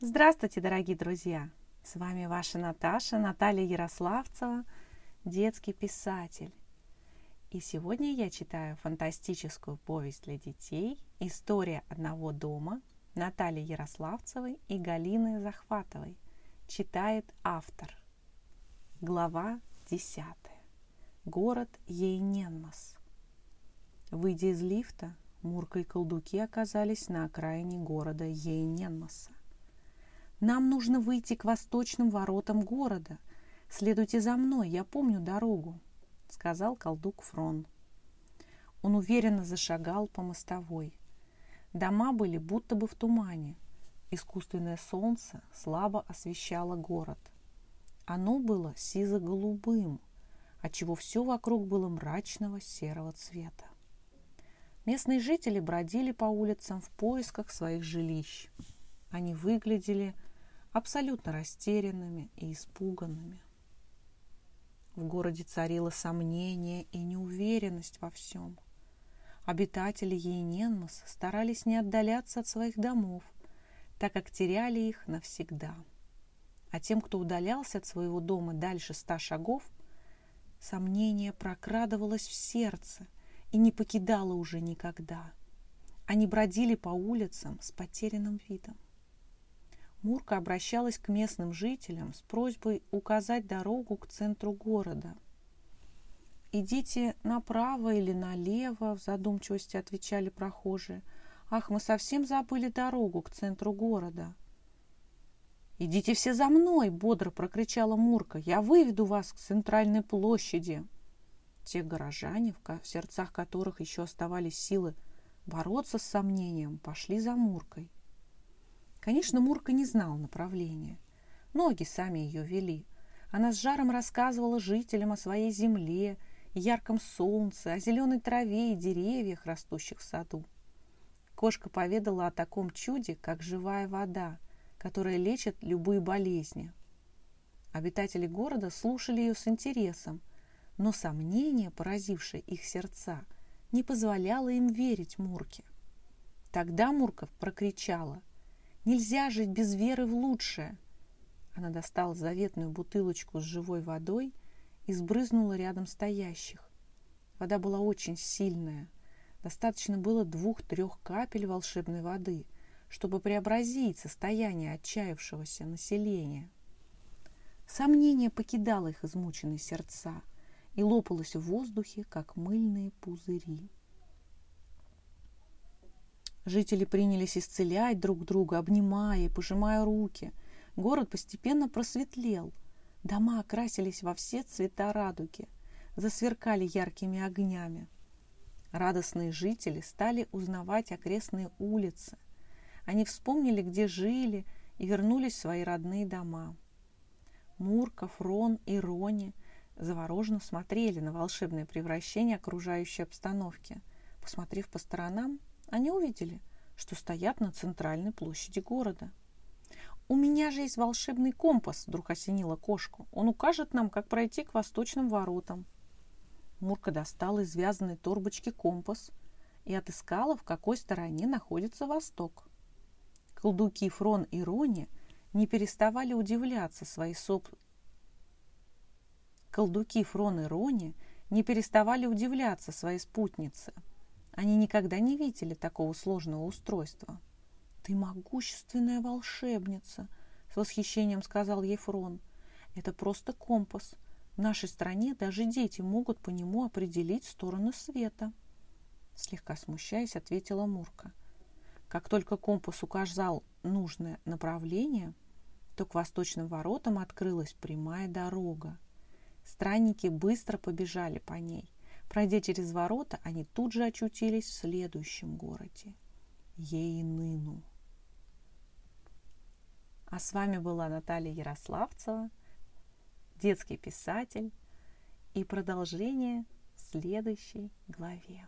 Здравствуйте, дорогие друзья! С вами ваша Наташа, Наталья Ярославцева, детский писатель. И сегодня я читаю фантастическую повесть для детей «История одного дома» Натальи Ярославцевой и Галины Захватовой. Читает автор. Глава 10. Город Ейненмас. Выйдя из лифта, Мурка и колдуки оказались на окраине города Ейненмаса. Нам нужно выйти к восточным воротам города. Следуйте за мной, я помню дорогу, сказал колдук Фрон. Он уверенно зашагал по мостовой. Дома были будто бы в тумане. Искусственное солнце слабо освещало город. Оно было сизо-голубым, отчего все вокруг было мрачного серого цвета. Местные жители бродили по улицам в поисках своих жилищ. Они выглядели абсолютно растерянными и испуганными. В городе царило сомнение и неуверенность во всем. Обитатели Ейненмаса старались не отдаляться от своих домов, так как теряли их навсегда. А тем, кто удалялся от своего дома дальше ста шагов, сомнение прокрадывалось в сердце и не покидало уже никогда. Они бродили по улицам с потерянным видом. Мурка обращалась к местным жителям с просьбой указать дорогу к центру города. «Идите направо или налево», — в задумчивости отвечали прохожие. «Ах, мы совсем забыли дорогу к центру города». «Идите все за мной!» — бодро прокричала Мурка. «Я выведу вас к центральной площади!» Те горожане, в сердцах которых еще оставались силы бороться с сомнением, пошли за Муркой. Конечно, Мурка не знал направления. Ноги сами ее вели. Она с жаром рассказывала жителям о своей земле, ярком солнце, о зеленой траве и деревьях, растущих в саду. Кошка поведала о таком чуде, как живая вода, которая лечит любые болезни. Обитатели города слушали ее с интересом, но сомнение, поразившее их сердца, не позволяло им верить Мурке. Тогда Мурка прокричала – Нельзя жить без веры в лучшее. Она достала заветную бутылочку с живой водой и сбрызнула рядом стоящих. Вода была очень сильная. Достаточно было двух-трех капель волшебной воды, чтобы преобразить состояние отчаявшегося населения. Сомнение покидало их измученные сердца и лопалось в воздухе, как мыльные пузыри. Жители принялись исцелять друг друга, обнимая и пожимая руки. Город постепенно просветлел. Дома окрасились во все цвета радуги, засверкали яркими огнями. Радостные жители стали узнавать окрестные улицы. Они вспомнили, где жили, и вернулись в свои родные дома. Мурка, Фрон и Рони завороженно смотрели на волшебное превращение окружающей обстановки. Посмотрев по сторонам, они увидели, что стоят на центральной площади города. «У меня же есть волшебный компас», — вдруг осенила кошку. «Он укажет нам, как пройти к восточным воротам». Мурка достала из вязаной торбочки компас и отыскала, в какой стороне находится восток. Колдуки Фрон и Рони не переставали удивляться своей соп... Колдуки Фрон и Рони не переставали удивляться своей спутнице — они никогда не видели такого сложного устройства. «Ты могущественная волшебница!» — с восхищением сказал Ефрон. «Это просто компас. В нашей стране даже дети могут по нему определить сторону света». Слегка смущаясь, ответила Мурка. Как только компас указал нужное направление, то к восточным воротам открылась прямая дорога. Странники быстро побежали по ней. Пройдя через ворота, они тут же очутились в следующем городе – Ейныну. А с вами была Наталья Ярославцева, детский писатель, и продолжение в следующей главе.